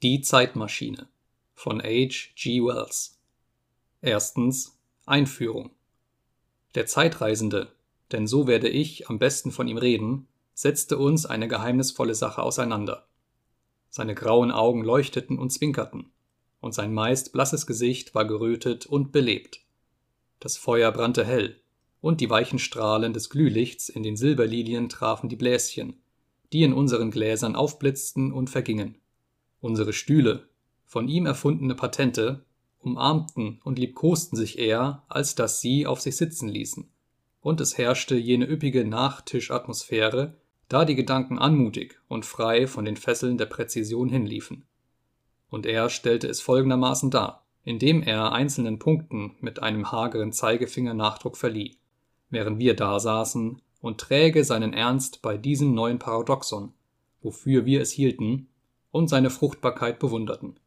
Die Zeitmaschine von H. G. Wells. Erstens Einführung. Der Zeitreisende, denn so werde ich am besten von ihm reden, setzte uns eine geheimnisvolle Sache auseinander. Seine grauen Augen leuchteten und zwinkerten, und sein meist blasses Gesicht war gerötet und belebt. Das Feuer brannte hell, und die weichen Strahlen des Glühlichts in den Silberlilien trafen die Bläschen, die in unseren Gläsern aufblitzten und vergingen. Unsere Stühle, von ihm erfundene Patente, umarmten und liebkosten sich eher, als dass sie auf sich sitzen ließen. Und es herrschte jene üppige Nachtischatmosphäre, da die Gedanken anmutig und frei von den Fesseln der Präzision hinliefen. Und er stellte es folgendermaßen dar, indem er einzelnen Punkten mit einem hageren Zeigefinger Nachdruck verlieh, während wir dasaßen und träge seinen Ernst bei diesem neuen Paradoxon, wofür wir es hielten, und seine Fruchtbarkeit bewunderten.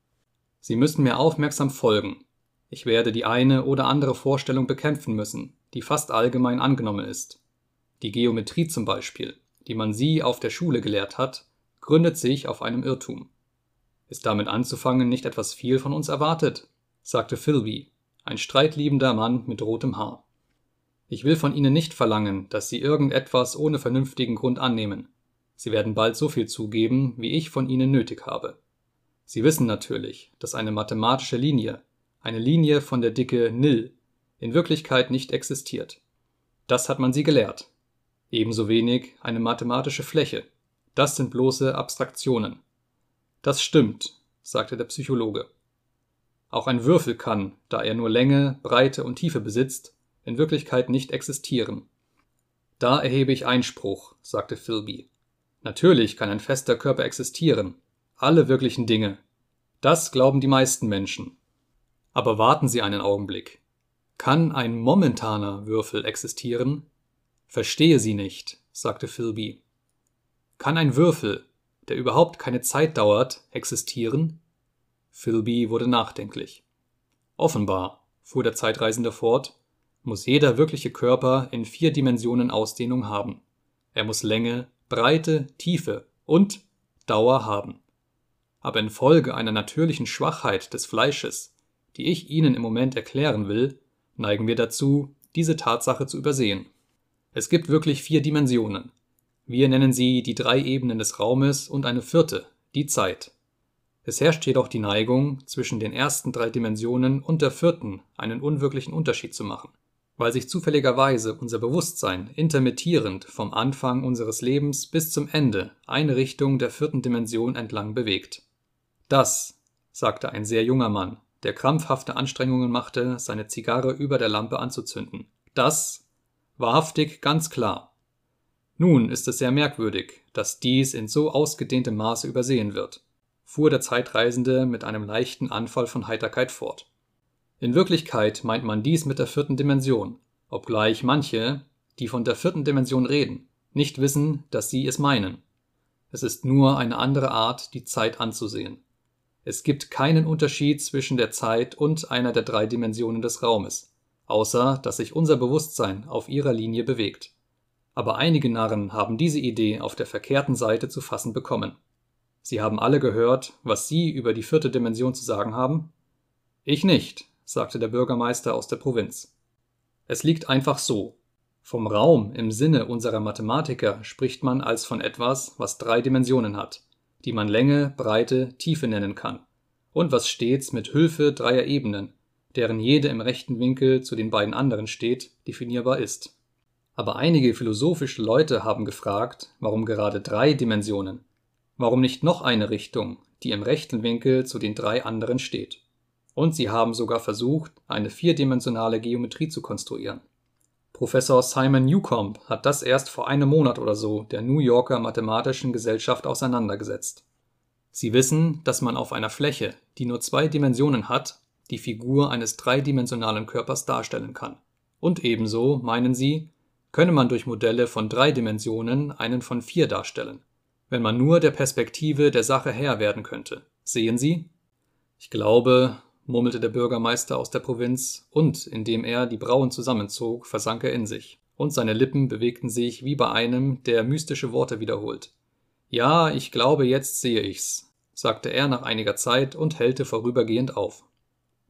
Sie müssen mir aufmerksam folgen. Ich werde die eine oder andere Vorstellung bekämpfen müssen, die fast allgemein angenommen ist. Die Geometrie zum Beispiel, die man sie auf der Schule gelehrt hat, gründet sich auf einem Irrtum. Ist damit anzufangen nicht etwas viel von uns erwartet? sagte Philby, ein streitliebender Mann mit rotem Haar. Ich will von Ihnen nicht verlangen, dass Sie irgendetwas ohne vernünftigen Grund annehmen. Sie werden bald so viel zugeben, wie ich von Ihnen nötig habe. Sie wissen natürlich, dass eine mathematische Linie, eine Linie von der Dicke Nil, in Wirklichkeit nicht existiert. Das hat man Sie gelehrt. Ebenso wenig eine mathematische Fläche. Das sind bloße Abstraktionen. Das stimmt, sagte der Psychologe. Auch ein Würfel kann, da er nur Länge, Breite und Tiefe besitzt, in Wirklichkeit nicht existieren. Da erhebe ich Einspruch, sagte Philby. Natürlich kann ein fester Körper existieren. Alle wirklichen Dinge. Das glauben die meisten Menschen. Aber warten Sie einen Augenblick. Kann ein momentaner Würfel existieren? Verstehe Sie nicht, sagte Philby. Kann ein Würfel, der überhaupt keine Zeit dauert, existieren? Philby wurde nachdenklich. Offenbar, fuhr der Zeitreisende fort, muss jeder wirkliche Körper in vier Dimensionen Ausdehnung haben. Er muss Länge, Breite, Tiefe und Dauer haben. Aber infolge einer natürlichen Schwachheit des Fleisches, die ich Ihnen im Moment erklären will, neigen wir dazu, diese Tatsache zu übersehen. Es gibt wirklich vier Dimensionen. Wir nennen sie die drei Ebenen des Raumes und eine vierte, die Zeit. Es herrscht jedoch die Neigung, zwischen den ersten drei Dimensionen und der vierten einen unwirklichen Unterschied zu machen weil sich zufälligerweise unser Bewusstsein intermittierend vom Anfang unseres Lebens bis zum Ende eine Richtung der vierten Dimension entlang bewegt. Das, sagte ein sehr junger Mann, der krampfhafte Anstrengungen machte, seine Zigarre über der Lampe anzuzünden. Das wahrhaftig ganz klar. Nun ist es sehr merkwürdig, dass dies in so ausgedehntem Maße übersehen wird, fuhr der Zeitreisende mit einem leichten Anfall von Heiterkeit fort. In Wirklichkeit meint man dies mit der vierten Dimension, obgleich manche, die von der vierten Dimension reden, nicht wissen, dass sie es meinen. Es ist nur eine andere Art, die Zeit anzusehen. Es gibt keinen Unterschied zwischen der Zeit und einer der drei Dimensionen des Raumes, außer dass sich unser Bewusstsein auf ihrer Linie bewegt. Aber einige Narren haben diese Idee auf der verkehrten Seite zu fassen bekommen. Sie haben alle gehört, was Sie über die vierte Dimension zu sagen haben? Ich nicht, sagte der Bürgermeister aus der Provinz. Es liegt einfach so. Vom Raum im Sinne unserer Mathematiker spricht man als von etwas, was drei Dimensionen hat, die man Länge, Breite, Tiefe nennen kann, und was stets mit Hilfe dreier Ebenen, deren jede im rechten Winkel zu den beiden anderen steht, definierbar ist. Aber einige philosophische Leute haben gefragt, warum gerade drei Dimensionen? Warum nicht noch eine Richtung, die im rechten Winkel zu den drei anderen steht? Und sie haben sogar versucht, eine vierdimensionale Geometrie zu konstruieren. Professor Simon Newcomb hat das erst vor einem Monat oder so der New Yorker Mathematischen Gesellschaft auseinandergesetzt. Sie wissen, dass man auf einer Fläche, die nur zwei Dimensionen hat, die Figur eines dreidimensionalen Körpers darstellen kann. Und ebenso, meinen sie, könne man durch Modelle von drei Dimensionen einen von vier darstellen, wenn man nur der Perspektive der Sache Herr werden könnte. Sehen Sie? Ich glaube, murmelte der Bürgermeister aus der Provinz, und indem er die Brauen zusammenzog, versank er in sich, und seine Lippen bewegten sich wie bei einem, der mystische Worte wiederholt. Ja, ich glaube, jetzt sehe ich's. sagte er nach einiger Zeit und hellte vorübergehend auf.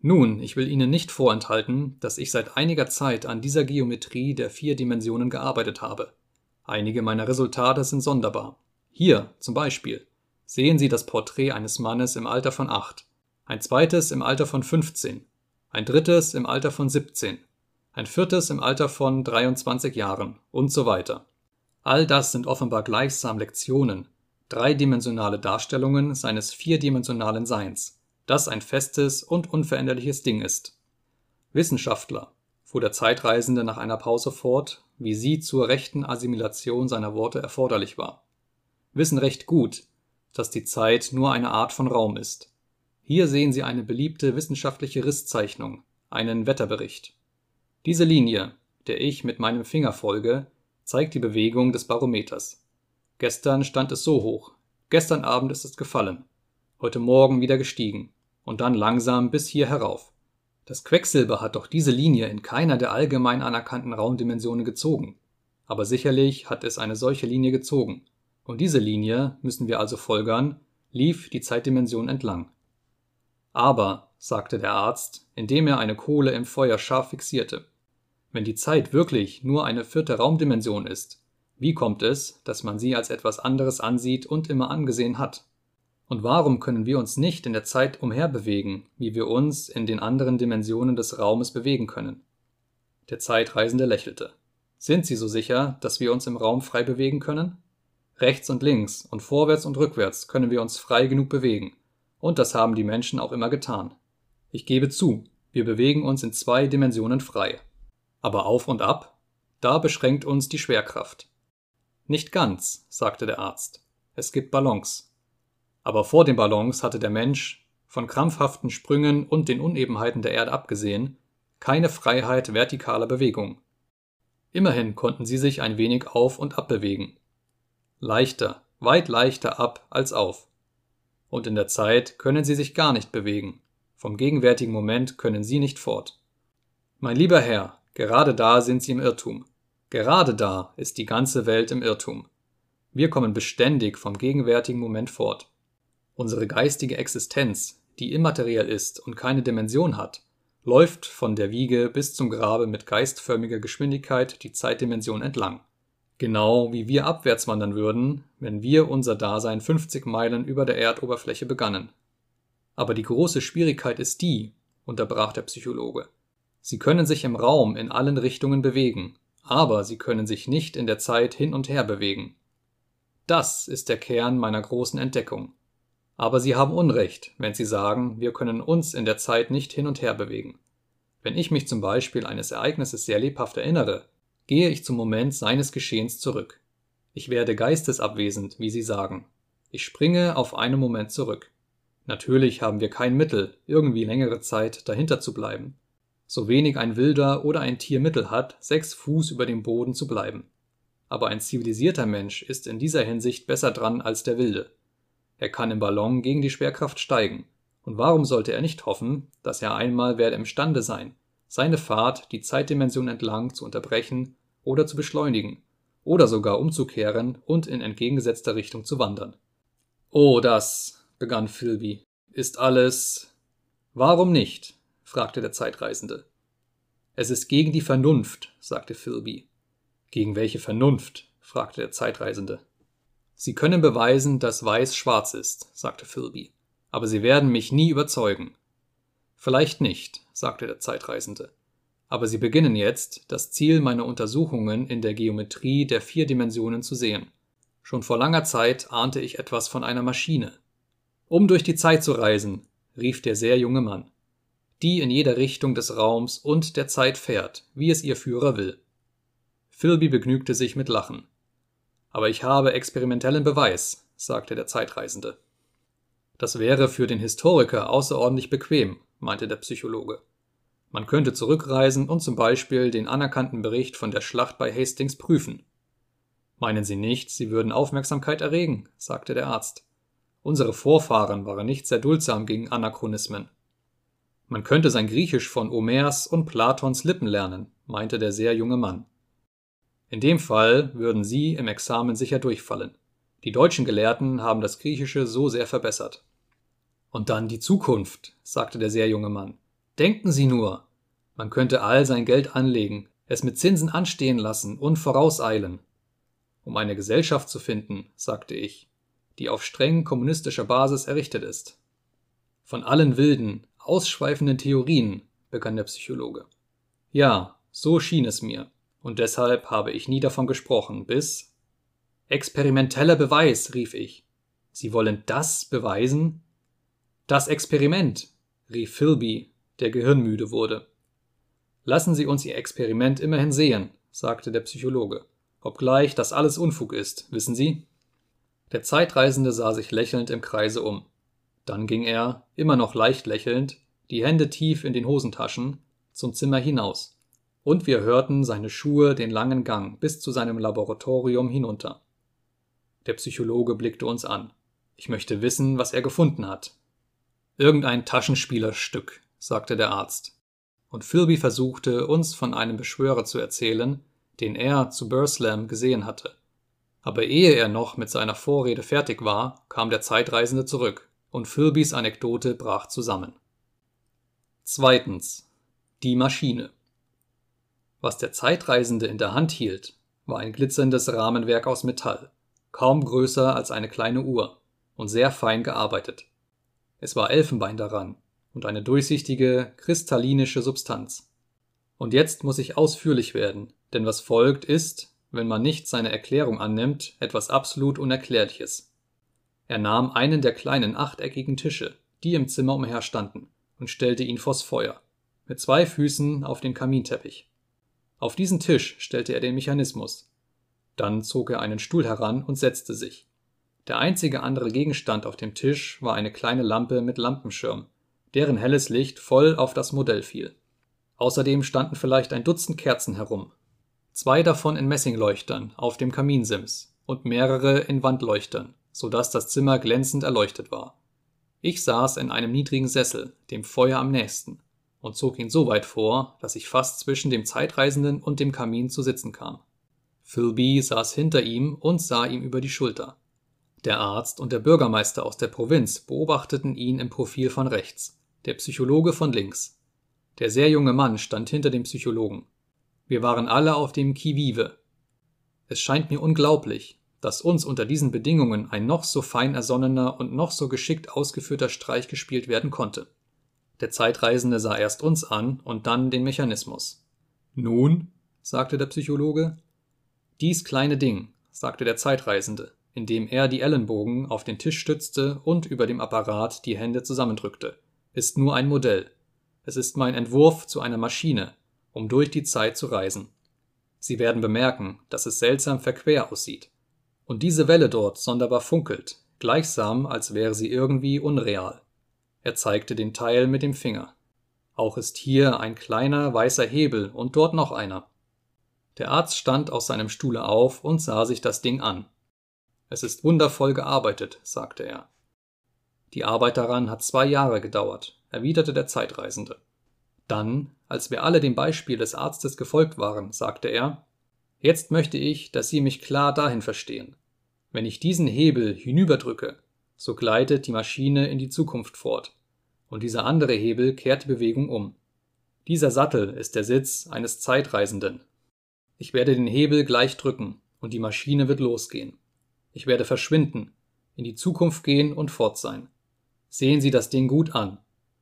Nun, ich will Ihnen nicht vorenthalten, dass ich seit einiger Zeit an dieser Geometrie der vier Dimensionen gearbeitet habe. Einige meiner Resultate sind sonderbar. Hier, zum Beispiel, sehen Sie das Porträt eines Mannes im Alter von acht, ein zweites im Alter von 15, ein drittes im Alter von 17, ein viertes im Alter von 23 Jahren und so weiter. All das sind offenbar gleichsam Lektionen, dreidimensionale Darstellungen seines vierdimensionalen Seins, das ein festes und unveränderliches Ding ist. Wissenschaftler, fuhr der Zeitreisende nach einer Pause fort, wie sie zur rechten Assimilation seiner Worte erforderlich war, wissen recht gut, dass die Zeit nur eine Art von Raum ist. Hier sehen Sie eine beliebte wissenschaftliche Risszeichnung, einen Wetterbericht. Diese Linie, der ich mit meinem Finger folge, zeigt die Bewegung des Barometers. Gestern stand es so hoch, gestern Abend ist es gefallen, heute Morgen wieder gestiegen und dann langsam bis hier herauf. Das Quecksilber hat doch diese Linie in keiner der allgemein anerkannten Raumdimensionen gezogen. Aber sicherlich hat es eine solche Linie gezogen. Und diese Linie, müssen wir also folgern, lief die Zeitdimension entlang. Aber, sagte der Arzt, indem er eine Kohle im Feuer scharf fixierte, wenn die Zeit wirklich nur eine vierte Raumdimension ist, wie kommt es, dass man sie als etwas anderes ansieht und immer angesehen hat? Und warum können wir uns nicht in der Zeit umherbewegen, wie wir uns in den anderen Dimensionen des Raumes bewegen können? Der Zeitreisende lächelte. Sind Sie so sicher, dass wir uns im Raum frei bewegen können? Rechts und links und vorwärts und rückwärts können wir uns frei genug bewegen, und das haben die Menschen auch immer getan. Ich gebe zu, wir bewegen uns in zwei Dimensionen frei. Aber auf und ab? Da beschränkt uns die Schwerkraft. Nicht ganz, sagte der Arzt. Es gibt Ballons. Aber vor den Ballons hatte der Mensch, von krampfhaften Sprüngen und den Unebenheiten der Erde abgesehen, keine Freiheit vertikaler Bewegung. Immerhin konnten sie sich ein wenig auf und ab bewegen. Leichter, weit leichter ab als auf. Und in der Zeit können sie sich gar nicht bewegen. Vom gegenwärtigen Moment können sie nicht fort. Mein lieber Herr, Gerade da sind sie im Irrtum. Gerade da ist die ganze Welt im Irrtum. Wir kommen beständig vom gegenwärtigen Moment fort. Unsere geistige Existenz, die immateriell ist und keine Dimension hat, läuft von der Wiege bis zum Grabe mit geistförmiger Geschwindigkeit die Zeitdimension entlang. Genau wie wir abwärts wandern würden, wenn wir unser Dasein 50 Meilen über der Erdoberfläche begannen. Aber die große Schwierigkeit ist die, unterbrach der Psychologe, Sie können sich im Raum in allen Richtungen bewegen, aber sie können sich nicht in der Zeit hin und her bewegen. Das ist der Kern meiner großen Entdeckung. Aber Sie haben Unrecht, wenn Sie sagen, wir können uns in der Zeit nicht hin und her bewegen. Wenn ich mich zum Beispiel eines Ereignisses sehr lebhaft erinnere, gehe ich zum Moment seines Geschehens zurück. Ich werde geistesabwesend, wie Sie sagen. Ich springe auf einen Moment zurück. Natürlich haben wir kein Mittel, irgendwie längere Zeit dahinter zu bleiben so wenig ein Wilder oder ein Tier Mittel hat, sechs Fuß über dem Boden zu bleiben. Aber ein zivilisierter Mensch ist in dieser Hinsicht besser dran als der Wilde. Er kann im Ballon gegen die Schwerkraft steigen, und warum sollte er nicht hoffen, dass er einmal werde imstande sein, seine Fahrt die Zeitdimension entlang zu unterbrechen oder zu beschleunigen, oder sogar umzukehren und in entgegengesetzter Richtung zu wandern. Oh, das, begann Philby, ist alles. Warum nicht? fragte der Zeitreisende. Es ist gegen die Vernunft, sagte Philby. Gegen welche Vernunft? fragte der Zeitreisende. Sie können beweisen, dass weiß schwarz ist, sagte Philby, aber Sie werden mich nie überzeugen. Vielleicht nicht, sagte der Zeitreisende. Aber Sie beginnen jetzt, das Ziel meiner Untersuchungen in der Geometrie der vier Dimensionen zu sehen. Schon vor langer Zeit ahnte ich etwas von einer Maschine. Um durch die Zeit zu reisen, rief der sehr junge Mann die in jeder Richtung des Raums und der Zeit fährt, wie es ihr Führer will. Philby begnügte sich mit Lachen. Aber ich habe experimentellen Beweis, sagte der Zeitreisende. Das wäre für den Historiker außerordentlich bequem, meinte der Psychologe. Man könnte zurückreisen und zum Beispiel den anerkannten Bericht von der Schlacht bei Hastings prüfen. Meinen Sie nicht, Sie würden Aufmerksamkeit erregen, sagte der Arzt. Unsere Vorfahren waren nicht sehr duldsam gegen Anachronismen. Man könnte sein Griechisch von Homers und Platons Lippen lernen, meinte der sehr junge Mann. In dem Fall würden Sie im Examen sicher durchfallen. Die deutschen Gelehrten haben das Griechische so sehr verbessert. Und dann die Zukunft, sagte der sehr junge Mann. Denken Sie nur. Man könnte all sein Geld anlegen, es mit Zinsen anstehen lassen und vorauseilen. Um eine Gesellschaft zu finden, sagte ich, die auf streng kommunistischer Basis errichtet ist. Von allen wilden, ausschweifenden Theorien, begann der Psychologe. Ja, so schien es mir, und deshalb habe ich nie davon gesprochen, bis. Experimenteller Beweis, rief ich. Sie wollen das beweisen? Das Experiment, rief Philby, der gehirnmüde wurde. Lassen Sie uns Ihr Experiment immerhin sehen, sagte der Psychologe, obgleich das alles Unfug ist, wissen Sie? Der Zeitreisende sah sich lächelnd im Kreise um. Dann ging er, immer noch leicht lächelnd, die Hände tief in den Hosentaschen, zum Zimmer hinaus, und wir hörten seine Schuhe den langen Gang bis zu seinem Laboratorium hinunter. Der Psychologe blickte uns an. Ich möchte wissen, was er gefunden hat, Irgendein Taschenspielerstück, sagte der Arzt. Und Philby versuchte, uns von einem Beschwörer zu erzählen, den er zu Burslam gesehen hatte. Aber ehe er noch mit seiner Vorrede fertig war, kam der Zeitreisende zurück, und Philbys Anekdote brach zusammen. Zweitens. Die Maschine. Was der Zeitreisende in der Hand hielt, war ein glitzerndes Rahmenwerk aus Metall, kaum größer als eine kleine Uhr und sehr fein gearbeitet. Es war Elfenbein daran und eine durchsichtige, kristallinische Substanz. Und jetzt muss ich ausführlich werden, denn was folgt ist, wenn man nicht seine Erklärung annimmt, etwas absolut Unerklärliches. Er nahm einen der kleinen achteckigen Tische, die im Zimmer umherstanden, und stellte ihn vors Feuer, mit zwei Füßen auf den Kaminteppich. Auf diesen Tisch stellte er den Mechanismus. Dann zog er einen Stuhl heran und setzte sich. Der einzige andere Gegenstand auf dem Tisch war eine kleine Lampe mit Lampenschirm, deren helles Licht voll auf das Modell fiel. Außerdem standen vielleicht ein Dutzend Kerzen herum. Zwei davon in Messingleuchtern auf dem Kaminsims und mehrere in Wandleuchtern, so dass das Zimmer glänzend erleuchtet war. Ich saß in einem niedrigen Sessel, dem Feuer am nächsten, und zog ihn so weit vor, dass ich fast zwischen dem Zeitreisenden und dem Kamin zu sitzen kam. Philby saß hinter ihm und sah ihm über die Schulter. Der Arzt und der Bürgermeister aus der Provinz beobachteten ihn im Profil von rechts, der Psychologe von links. Der sehr junge Mann stand hinter dem Psychologen. Wir waren alle auf dem Qui-vive. Es scheint mir unglaublich, dass uns unter diesen Bedingungen ein noch so fein ersonnener und noch so geschickt ausgeführter Streich gespielt werden konnte. Der Zeitreisende sah erst uns an und dann den Mechanismus. Nun, sagte der Psychologe. Dies kleine Ding, sagte der Zeitreisende, indem er die Ellenbogen auf den Tisch stützte und über dem Apparat die Hände zusammendrückte, ist nur ein Modell. Es ist mein Entwurf zu einer Maschine, um durch die Zeit zu reisen. Sie werden bemerken, dass es seltsam verquer aussieht. Und diese Welle dort sonderbar funkelt, gleichsam als wäre sie irgendwie unreal. Er zeigte den Teil mit dem Finger. Auch ist hier ein kleiner weißer Hebel und dort noch einer. Der Arzt stand aus seinem Stuhle auf und sah sich das Ding an. Es ist wundervoll gearbeitet, sagte er. Die Arbeit daran hat zwei Jahre gedauert, erwiderte der Zeitreisende. Dann, als wir alle dem Beispiel des Arztes gefolgt waren, sagte er, Jetzt möchte ich, dass Sie mich klar dahin verstehen. Wenn ich diesen Hebel hinüberdrücke, so gleitet die Maschine in die Zukunft fort, und dieser andere Hebel kehrt die Bewegung um. Dieser Sattel ist der Sitz eines Zeitreisenden. Ich werde den Hebel gleich drücken, und die Maschine wird losgehen. Ich werde verschwinden, in die Zukunft gehen und fort sein. Sehen Sie das Ding gut an.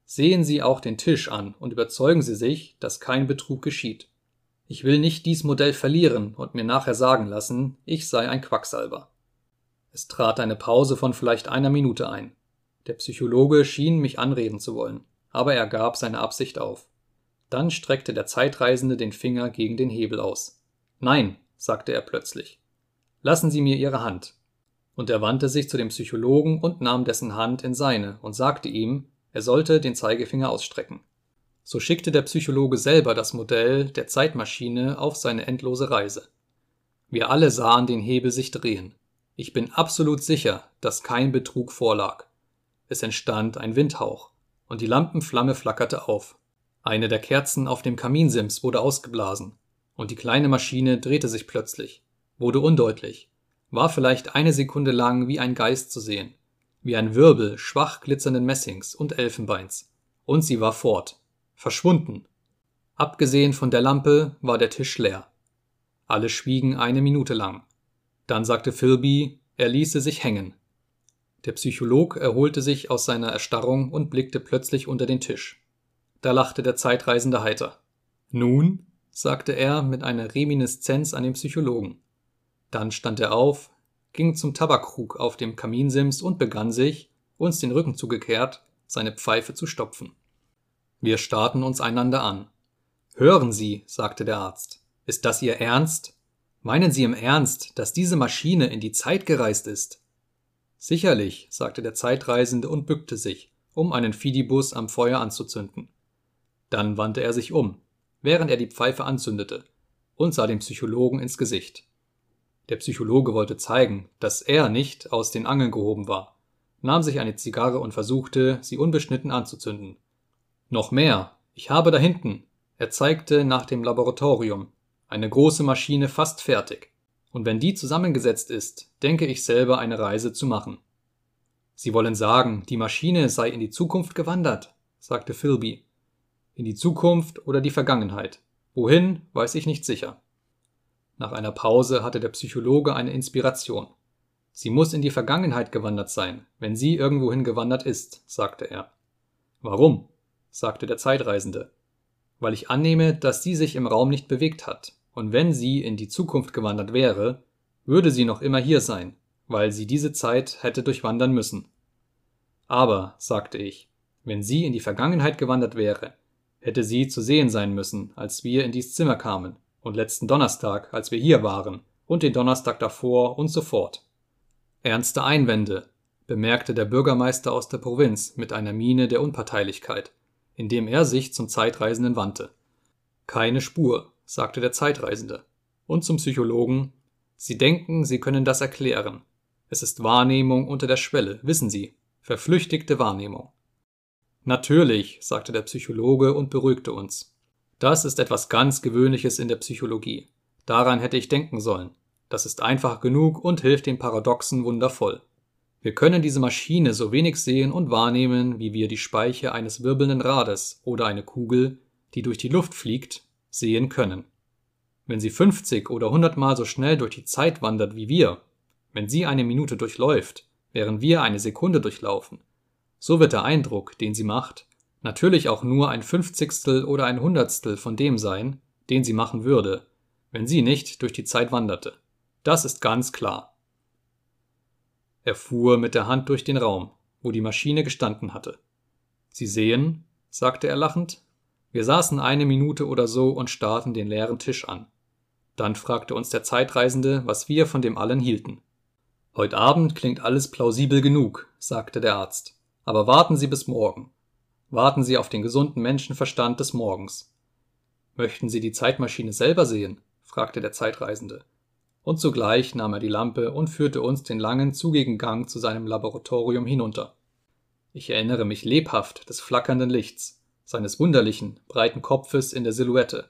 Sehen Sie auch den Tisch an und überzeugen Sie sich, dass kein Betrug geschieht. Ich will nicht dies Modell verlieren und mir nachher sagen lassen, ich sei ein Quacksalber. Es trat eine Pause von vielleicht einer Minute ein. Der Psychologe schien mich anreden zu wollen, aber er gab seine Absicht auf. Dann streckte der Zeitreisende den Finger gegen den Hebel aus. Nein, sagte er plötzlich. Lassen Sie mir Ihre Hand und er wandte sich zu dem Psychologen und nahm dessen Hand in seine und sagte ihm, er sollte den Zeigefinger ausstrecken. So schickte der Psychologe selber das Modell der Zeitmaschine auf seine endlose Reise. Wir alle sahen den Hebel sich drehen. Ich bin absolut sicher, dass kein Betrug vorlag. Es entstand ein Windhauch, und die Lampenflamme flackerte auf. Eine der Kerzen auf dem Kaminsims wurde ausgeblasen, und die kleine Maschine drehte sich plötzlich, wurde undeutlich, war vielleicht eine Sekunde lang wie ein Geist zu sehen. wie ein Wirbel schwach glitzernden Messings und Elfenbeins, und sie war fort, verschwunden. Abgesehen von der Lampe war der Tisch leer. Alle schwiegen eine Minute lang. Dann sagte Philby, er ließe sich hängen. Der Psycholog erholte sich aus seiner Erstarrung und blickte plötzlich unter den Tisch. Da lachte der Zeitreisende heiter. Nun? sagte er mit einer Reminiszenz an den Psychologen. Dann stand er auf, ging zum Tabakkrug auf dem Kaminsims und begann sich, uns den Rücken zugekehrt, seine Pfeife zu stopfen. Wir starrten uns einander an. Hören Sie, sagte der Arzt, ist das Ihr Ernst? Meinen Sie im Ernst, dass diese Maschine in die Zeit gereist ist? Sicherlich, sagte der Zeitreisende und bückte sich, um einen Fidibus am Feuer anzuzünden. Dann wandte er sich um, während er die Pfeife anzündete, und sah dem Psychologen ins Gesicht. Der Psychologe wollte zeigen, dass er nicht aus den Angeln gehoben war, nahm sich eine Zigarre und versuchte, sie unbeschnitten anzuzünden. Noch mehr, ich habe da hinten, er zeigte nach dem Laboratorium, eine große Maschine fast fertig. Und wenn die zusammengesetzt ist, denke ich selber eine Reise zu machen. Sie wollen sagen, die Maschine sei in die Zukunft gewandert, sagte Philby. In die Zukunft oder die Vergangenheit. Wohin, weiß ich nicht sicher. Nach einer Pause hatte der Psychologe eine Inspiration. Sie muss in die Vergangenheit gewandert sein, wenn sie irgendwohin gewandert ist, sagte er. Warum? sagte der Zeitreisende. Weil ich annehme, dass sie sich im Raum nicht bewegt hat, und wenn sie in die Zukunft gewandert wäre, würde sie noch immer hier sein, weil sie diese Zeit hätte durchwandern müssen. Aber, sagte ich, wenn sie in die Vergangenheit gewandert wäre, hätte sie zu sehen sein müssen, als wir in dies Zimmer kamen, und letzten Donnerstag, als wir hier waren, und den Donnerstag davor und so fort. Ernste Einwände, bemerkte der Bürgermeister aus der Provinz mit einer Miene der Unparteilichkeit, indem er sich zum Zeitreisenden wandte. Keine Spur, sagte der Zeitreisende. Und zum Psychologen Sie denken, Sie können das erklären. Es ist Wahrnehmung unter der Schwelle, wissen Sie, verflüchtigte Wahrnehmung. Natürlich, sagte der Psychologe und beruhigte uns. Das ist etwas ganz Gewöhnliches in der Psychologie. Daran hätte ich denken sollen. Das ist einfach genug und hilft den Paradoxen wundervoll. Wir können diese Maschine so wenig sehen und wahrnehmen, wie wir die Speiche eines wirbelnden Rades oder eine Kugel, die durch die Luft fliegt, sehen können. Wenn sie 50 oder 100 Mal so schnell durch die Zeit wandert wie wir, wenn sie eine Minute durchläuft, während wir eine Sekunde durchlaufen, so wird der Eindruck, den sie macht, natürlich auch nur ein Fünfzigstel oder ein Hundertstel von dem sein, den sie machen würde, wenn sie nicht durch die Zeit wanderte. Das ist ganz klar. Er fuhr mit der Hand durch den Raum, wo die Maschine gestanden hatte. Sie sehen, sagte er lachend. Wir saßen eine Minute oder so und starrten den leeren Tisch an. Dann fragte uns der Zeitreisende, was wir von dem allen hielten. Heut Abend klingt alles plausibel genug, sagte der Arzt. Aber warten Sie bis morgen. Warten Sie auf den gesunden Menschenverstand des Morgens. Möchten Sie die Zeitmaschine selber sehen? fragte der Zeitreisende. Und zugleich nahm er die Lampe und führte uns den langen, zugigen Gang zu seinem Laboratorium hinunter. Ich erinnere mich lebhaft des flackernden Lichts, seines wunderlichen, breiten Kopfes in der Silhouette,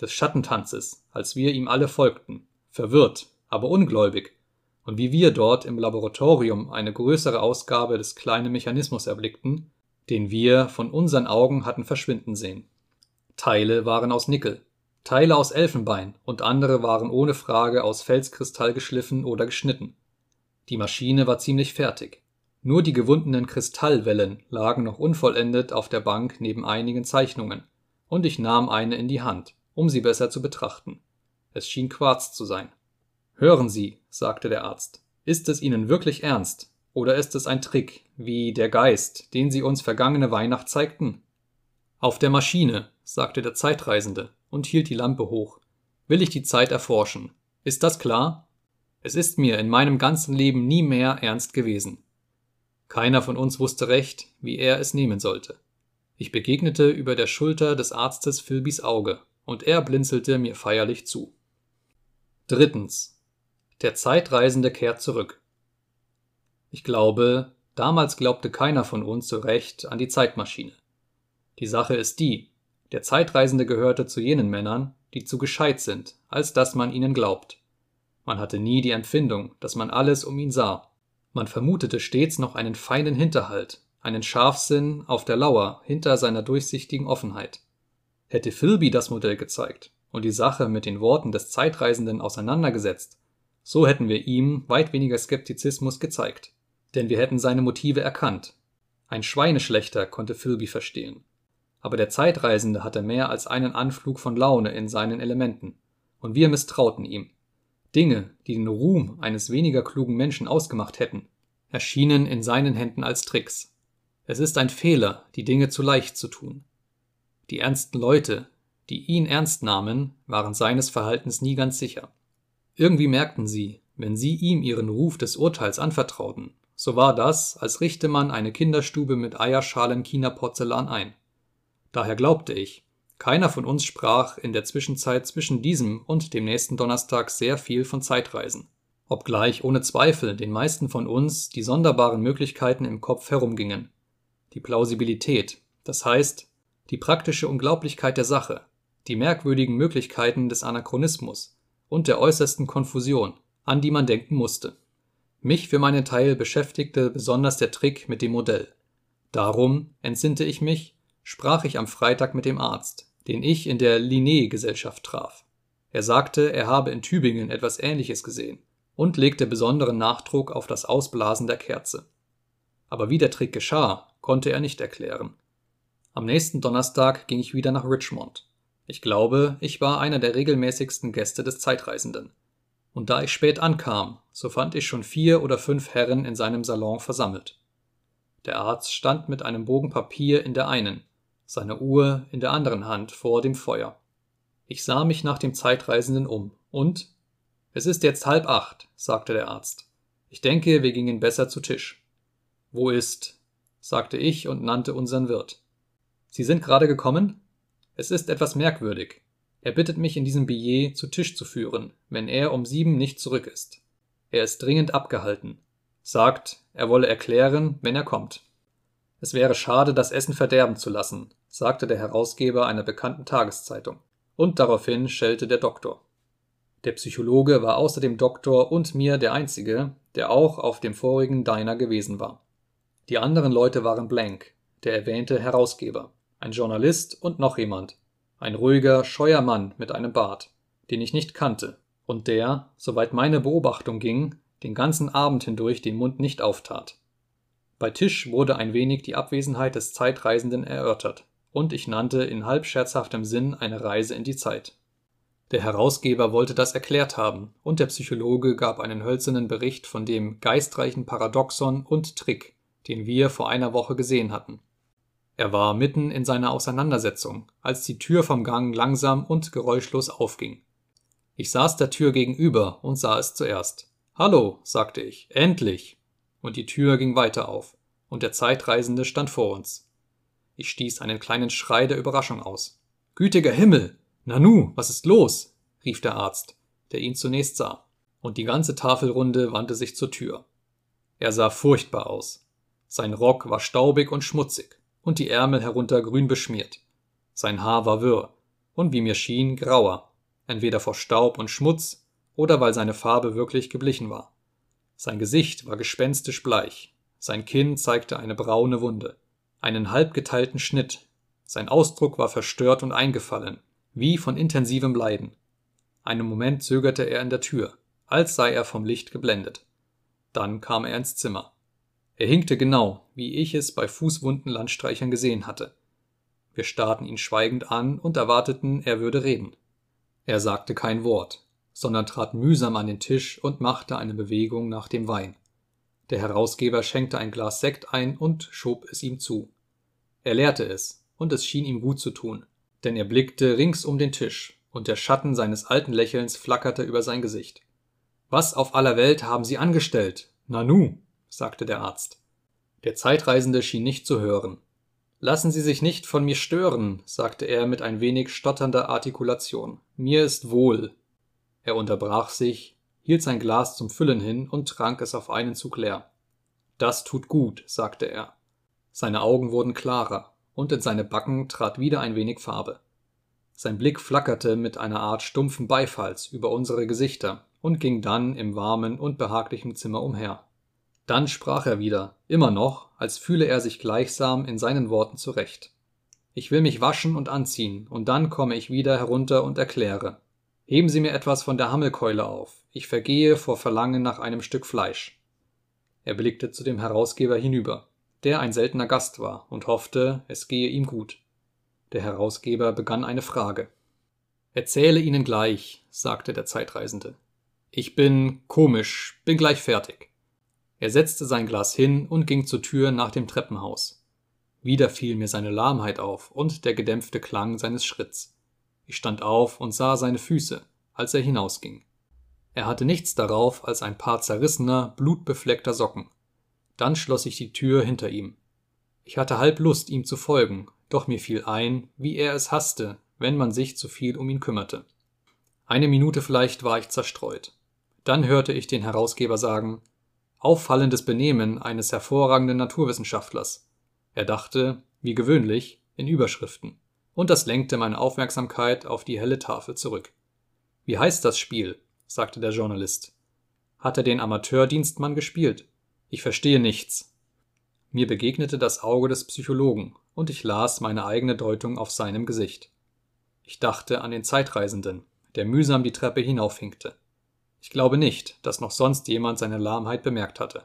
des Schattentanzes, als wir ihm alle folgten, verwirrt, aber ungläubig, und wie wir dort im Laboratorium eine größere Ausgabe des kleinen Mechanismus erblickten, den wir von unseren Augen hatten verschwinden sehen. Teile waren aus Nickel, Teile aus Elfenbein und andere waren ohne Frage aus Felskristall geschliffen oder geschnitten. Die Maschine war ziemlich fertig. Nur die gewundenen Kristallwellen lagen noch unvollendet auf der Bank neben einigen Zeichnungen, und ich nahm eine in die Hand, um sie besser zu betrachten. Es schien Quarz zu sein. Hören Sie, sagte der Arzt, ist es Ihnen wirklich ernst? Oder ist es ein Trick, wie der Geist, den Sie uns vergangene Weihnacht zeigten? Auf der Maschine, sagte der Zeitreisende und hielt die Lampe hoch, will ich die Zeit erforschen. Ist das klar? Es ist mir in meinem ganzen Leben nie mehr ernst gewesen. Keiner von uns wusste recht, wie er es nehmen sollte. Ich begegnete über der Schulter des Arztes Philbys Auge, und er blinzelte mir feierlich zu. Drittens. Der Zeitreisende kehrt zurück. Ich glaube, damals glaubte keiner von uns so recht an die Zeitmaschine. Die Sache ist die, der Zeitreisende gehörte zu jenen Männern, die zu gescheit sind, als dass man ihnen glaubt. Man hatte nie die Empfindung, dass man alles um ihn sah. Man vermutete stets noch einen feinen Hinterhalt, einen Scharfsinn auf der Lauer hinter seiner durchsichtigen Offenheit. Hätte Philby das Modell gezeigt und die Sache mit den Worten des Zeitreisenden auseinandergesetzt, so hätten wir ihm weit weniger Skeptizismus gezeigt. Denn wir hätten seine Motive erkannt. Ein Schweineschlechter konnte Philby verstehen. Aber der Zeitreisende hatte mehr als einen Anflug von Laune in seinen Elementen, und wir misstrauten ihm. Dinge, die den Ruhm eines weniger klugen Menschen ausgemacht hätten, erschienen in seinen Händen als Tricks. Es ist ein Fehler, die Dinge zu leicht zu tun. Die ernsten Leute, die ihn ernst nahmen, waren seines Verhaltens nie ganz sicher. Irgendwie merkten sie, wenn sie ihm ihren Ruf des Urteils anvertrauten, so war das, als richte man eine Kinderstube mit Eierschalen China-Porzellan ein. Daher glaubte ich, keiner von uns sprach in der Zwischenzeit zwischen diesem und dem nächsten Donnerstag sehr viel von Zeitreisen, obgleich ohne Zweifel den meisten von uns die sonderbaren Möglichkeiten im Kopf herumgingen. Die Plausibilität, das heißt, die praktische Unglaublichkeit der Sache, die merkwürdigen Möglichkeiten des Anachronismus und der äußersten Konfusion, an die man denken musste. Mich für meinen Teil beschäftigte besonders der Trick mit dem Modell. Darum, entsinnte ich mich, sprach ich am Freitag mit dem Arzt, den ich in der Linné-Gesellschaft traf. Er sagte, er habe in Tübingen etwas Ähnliches gesehen und legte besonderen Nachdruck auf das Ausblasen der Kerze. Aber wie der Trick geschah, konnte er nicht erklären. Am nächsten Donnerstag ging ich wieder nach Richmond. Ich glaube, ich war einer der regelmäßigsten Gäste des Zeitreisenden. Und da ich spät ankam, so fand ich schon vier oder fünf Herren in seinem Salon versammelt. Der Arzt stand mit einem Bogen Papier in der einen, seine Uhr in der anderen Hand vor dem Feuer. Ich sah mich nach dem Zeitreisenden um und Es ist jetzt halb acht, sagte der Arzt. Ich denke, wir gingen besser zu Tisch. Wo ist? sagte ich und nannte unseren Wirt. Sie sind gerade gekommen? Es ist etwas merkwürdig. Er bittet mich in diesem Billet zu Tisch zu führen, wenn er um sieben nicht zurück ist. Er ist dringend abgehalten. Sagt, er wolle erklären, wenn er kommt. Es wäre schade, das Essen verderben zu lassen, sagte der Herausgeber einer bekannten Tageszeitung. Und daraufhin schellte der Doktor. Der Psychologe war außer dem Doktor und mir der Einzige, der auch auf dem vorigen Diner gewesen war. Die anderen Leute waren Blank, der erwähnte Herausgeber, ein Journalist und noch jemand, ein ruhiger, scheuer Mann mit einem Bart, den ich nicht kannte und der, soweit meine Beobachtung ging, den ganzen Abend hindurch den Mund nicht auftat. Bei Tisch wurde ein wenig die Abwesenheit des Zeitreisenden erörtert, und ich nannte in halb scherzhaftem Sinn eine Reise in die Zeit. Der Herausgeber wollte das erklärt haben, und der Psychologe gab einen hölzernen Bericht von dem geistreichen Paradoxon und Trick, den wir vor einer Woche gesehen hatten. Er war mitten in seiner Auseinandersetzung, als die Tür vom Gang langsam und geräuschlos aufging. Ich saß der Tür gegenüber und sah es zuerst. Hallo, sagte ich, endlich. Und die Tür ging weiter auf, und der Zeitreisende stand vor uns. Ich stieß einen kleinen Schrei der Überraschung aus. Gütiger Himmel! Nanu, was ist los? rief der Arzt, der ihn zunächst sah, und die ganze Tafelrunde wandte sich zur Tür. Er sah furchtbar aus. Sein Rock war staubig und schmutzig und die Ärmel herunter grün beschmiert. Sein Haar war wirr und wie mir schien grauer, entweder vor Staub und Schmutz oder weil seine Farbe wirklich geblichen war. Sein Gesicht war gespenstisch bleich, sein Kinn zeigte eine braune Wunde, einen halb geteilten Schnitt, sein Ausdruck war verstört und eingefallen, wie von intensivem Leiden. Einen Moment zögerte er in der Tür, als sei er vom Licht geblendet. Dann kam er ins Zimmer. Er hinkte genau, wie ich es bei fußwunden Landstreichern gesehen hatte. Wir starrten ihn schweigend an und erwarteten, er würde reden. Er sagte kein Wort, sondern trat mühsam an den Tisch und machte eine Bewegung nach dem Wein. Der Herausgeber schenkte ein Glas Sekt ein und schob es ihm zu. Er leerte es, und es schien ihm gut zu tun, denn er blickte rings um den Tisch, und der Schatten seines alten Lächelns flackerte über sein Gesicht. Was auf aller Welt haben Sie angestellt? Nanu, sagte der Arzt. Der Zeitreisende schien nicht zu hören. Lassen Sie sich nicht von mir stören, sagte er mit ein wenig stotternder Artikulation. Mir ist wohl. Er unterbrach sich, hielt sein Glas zum Füllen hin und trank es auf einen Zug leer. Das tut gut, sagte er. Seine Augen wurden klarer, und in seine Backen trat wieder ein wenig Farbe. Sein Blick flackerte mit einer Art stumpfen Beifalls über unsere Gesichter und ging dann im warmen und behaglichen Zimmer umher. Dann sprach er wieder, immer noch, als fühle er sich gleichsam in seinen Worten zurecht. Ich will mich waschen und anziehen, und dann komme ich wieder herunter und erkläre. Heben Sie mir etwas von der Hammelkeule auf, ich vergehe vor Verlangen nach einem Stück Fleisch. Er blickte zu dem Herausgeber hinüber, der ein seltener Gast war, und hoffte, es gehe ihm gut. Der Herausgeber begann eine Frage. Erzähle Ihnen gleich, sagte der Zeitreisende. Ich bin komisch, bin gleich fertig. Er setzte sein Glas hin und ging zur Tür nach dem Treppenhaus. Wieder fiel mir seine Lahmheit auf und der gedämpfte Klang seines Schritts. Ich stand auf und sah seine Füße, als er hinausging. Er hatte nichts darauf als ein paar zerrissener, blutbefleckter Socken. Dann schloss ich die Tür hinter ihm. Ich hatte halb Lust, ihm zu folgen, doch mir fiel ein, wie er es hasste, wenn man sich zu viel um ihn kümmerte. Eine Minute vielleicht war ich zerstreut. Dann hörte ich den Herausgeber sagen, auffallendes Benehmen eines hervorragenden Naturwissenschaftlers. Er dachte, wie gewöhnlich, in Überschriften, und das lenkte meine Aufmerksamkeit auf die helle Tafel zurück. Wie heißt das Spiel? sagte der Journalist. Hat er den Amateurdienstmann gespielt? Ich verstehe nichts. Mir begegnete das Auge des Psychologen, und ich las meine eigene Deutung auf seinem Gesicht. Ich dachte an den Zeitreisenden, der mühsam die Treppe hinaufhinkte. Ich glaube nicht, dass noch sonst jemand seine Lahmheit bemerkt hatte.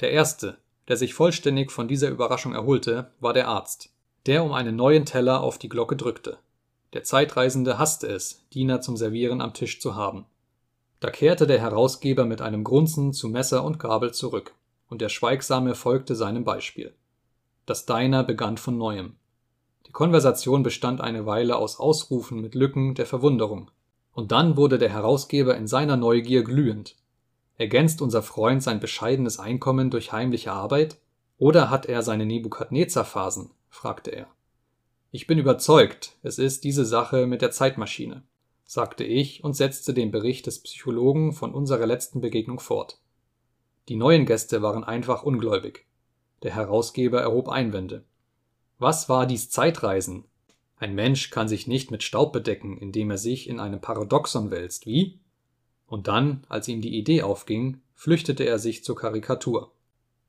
Der erste, der sich vollständig von dieser Überraschung erholte, war der Arzt, der um einen neuen Teller auf die Glocke drückte. Der Zeitreisende hasste es, Diener zum Servieren am Tisch zu haben. Da kehrte der Herausgeber mit einem Grunzen zu Messer und Gabel zurück, und der Schweigsame folgte seinem Beispiel. Das Deiner begann von neuem. Die Konversation bestand eine Weile aus Ausrufen mit Lücken der Verwunderung, und dann wurde der Herausgeber in seiner Neugier glühend. Ergänzt unser Freund sein bescheidenes Einkommen durch heimliche Arbeit? Oder hat er seine Nebukadnezar-Phasen? fragte er. Ich bin überzeugt, es ist diese Sache mit der Zeitmaschine, sagte ich und setzte den Bericht des Psychologen von unserer letzten Begegnung fort. Die neuen Gäste waren einfach ungläubig. Der Herausgeber erhob Einwände. Was war dies Zeitreisen? Ein Mensch kann sich nicht mit Staub bedecken, indem er sich in einem Paradoxon wälzt, wie? Und dann, als ihm die Idee aufging, flüchtete er sich zur Karikatur.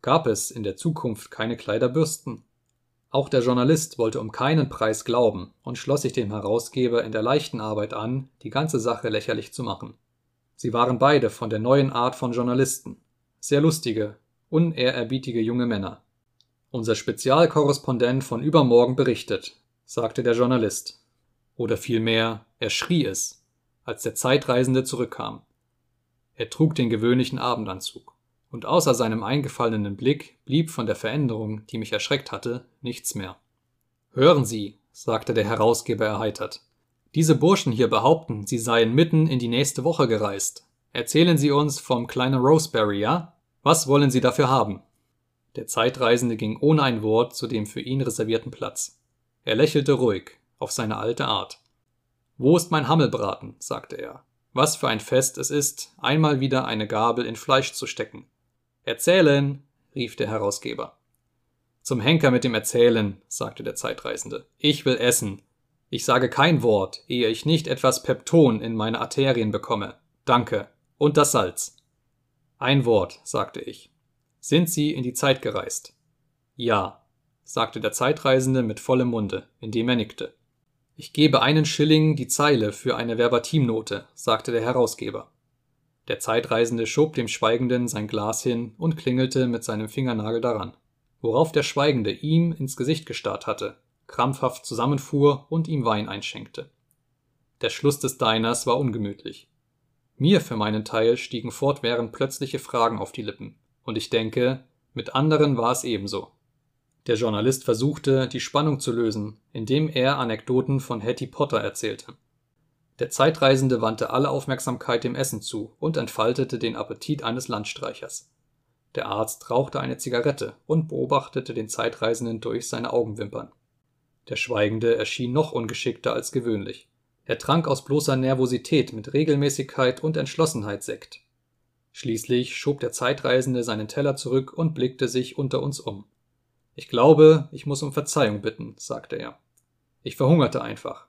Gab es in der Zukunft keine Kleiderbürsten? Auch der Journalist wollte um keinen Preis glauben und schloss sich dem Herausgeber in der leichten Arbeit an, die ganze Sache lächerlich zu machen. Sie waren beide von der neuen Art von Journalisten, sehr lustige, unehrerbietige junge Männer. Unser Spezialkorrespondent von übermorgen berichtet, sagte der Journalist. Oder vielmehr, er schrie es, als der Zeitreisende zurückkam. Er trug den gewöhnlichen Abendanzug, und außer seinem eingefallenen Blick blieb von der Veränderung, die mich erschreckt hatte, nichts mehr. Hören Sie, sagte der Herausgeber erheitert, diese Burschen hier behaupten, sie seien mitten in die nächste Woche gereist. Erzählen Sie uns vom kleinen Roseberry, ja? Was wollen Sie dafür haben? Der Zeitreisende ging ohne ein Wort zu dem für ihn reservierten Platz. Er lächelte ruhig, auf seine alte Art. Wo ist mein Hammelbraten? sagte er. Was für ein Fest es ist, einmal wieder eine Gabel in Fleisch zu stecken. Erzählen, rief der Herausgeber. Zum Henker mit dem Erzählen, sagte der Zeitreisende. Ich will essen. Ich sage kein Wort, ehe ich nicht etwas Pepton in meine Arterien bekomme. Danke. Und das Salz. Ein Wort, sagte ich. Sind Sie in die Zeit gereist? Ja sagte der Zeitreisende mit vollem Munde, indem er nickte. Ich gebe einen Schilling die Zeile für eine Verbatimnote, sagte der Herausgeber. Der Zeitreisende schob dem Schweigenden sein Glas hin und klingelte mit seinem Fingernagel daran, worauf der Schweigende ihm ins Gesicht gestarrt hatte, krampfhaft zusammenfuhr und ihm Wein einschenkte. Der Schluss des Diners war ungemütlich. Mir für meinen Teil stiegen fortwährend plötzliche Fragen auf die Lippen, und ich denke, mit anderen war es ebenso. Der Journalist versuchte, die Spannung zu lösen, indem er Anekdoten von Hetty Potter erzählte. Der Zeitreisende wandte alle Aufmerksamkeit dem Essen zu und entfaltete den Appetit eines Landstreichers. Der Arzt rauchte eine Zigarette und beobachtete den Zeitreisenden durch seine Augenwimpern. Der Schweigende erschien noch ungeschickter als gewöhnlich. Er trank aus bloßer Nervosität mit Regelmäßigkeit und Entschlossenheit Sekt. Schließlich schob der Zeitreisende seinen Teller zurück und blickte sich unter uns um. Ich glaube, ich muss um Verzeihung bitten, sagte er. Ich verhungerte einfach.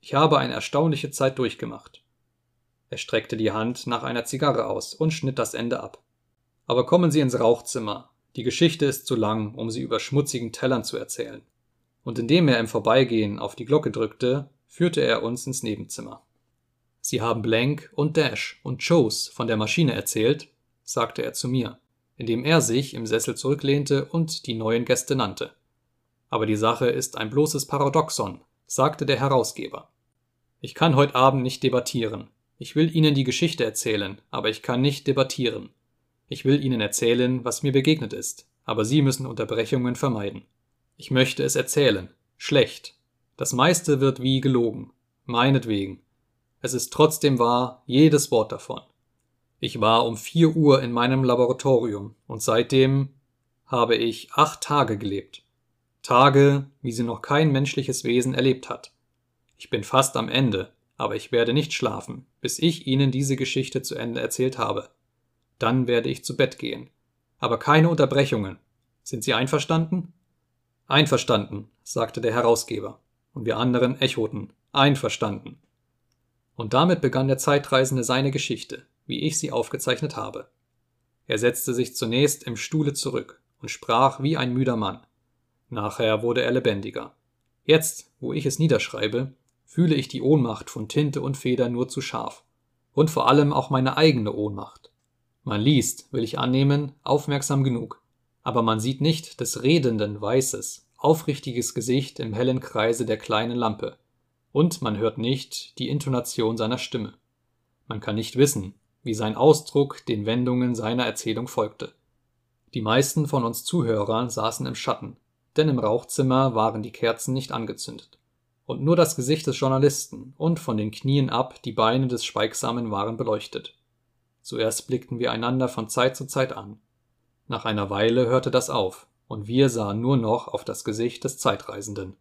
Ich habe eine erstaunliche Zeit durchgemacht. Er streckte die Hand nach einer Zigarre aus und schnitt das Ende ab. Aber kommen Sie ins Rauchzimmer. Die Geschichte ist zu lang, um sie über schmutzigen Tellern zu erzählen. Und indem er im Vorbeigehen auf die Glocke drückte, führte er uns ins Nebenzimmer. Sie haben Blank und Dash und Chose von der Maschine erzählt, sagte er zu mir, indem er sich im Sessel zurücklehnte und die neuen Gäste nannte. Aber die Sache ist ein bloßes Paradoxon, sagte der Herausgeber. Ich kann heute Abend nicht debattieren. Ich will Ihnen die Geschichte erzählen, aber ich kann nicht debattieren. Ich will Ihnen erzählen, was mir begegnet ist, aber Sie müssen Unterbrechungen vermeiden. Ich möchte es erzählen. Schlecht. Das meiste wird wie gelogen. Meinetwegen. Es ist trotzdem wahr, jedes Wort davon. Ich war um vier Uhr in meinem Laboratorium und seitdem habe ich acht Tage gelebt. Tage, wie sie noch kein menschliches Wesen erlebt hat. Ich bin fast am Ende, aber ich werde nicht schlafen, bis ich Ihnen diese Geschichte zu Ende erzählt habe. Dann werde ich zu Bett gehen. Aber keine Unterbrechungen. Sind Sie einverstanden? Einverstanden, sagte der Herausgeber, und wir anderen echoten Einverstanden. Und damit begann der Zeitreisende seine Geschichte, wie ich sie aufgezeichnet habe. Er setzte sich zunächst im Stuhle zurück und sprach wie ein müder Mann. Nachher wurde er lebendiger. Jetzt, wo ich es niederschreibe, fühle ich die Ohnmacht von Tinte und Feder nur zu scharf. Und vor allem auch meine eigene Ohnmacht. Man liest, will ich annehmen, aufmerksam genug, aber man sieht nicht des Redenden weißes, aufrichtiges Gesicht im hellen Kreise der kleinen Lampe, und man hört nicht die Intonation seiner Stimme. Man kann nicht wissen, wie sein Ausdruck den Wendungen seiner Erzählung folgte. Die meisten von uns Zuhörern saßen im Schatten, denn im Rauchzimmer waren die Kerzen nicht angezündet. Und nur das Gesicht des Journalisten und von den Knien ab die Beine des Schweigsamen waren beleuchtet. Zuerst blickten wir einander von Zeit zu Zeit an. Nach einer Weile hörte das auf, und wir sahen nur noch auf das Gesicht des Zeitreisenden.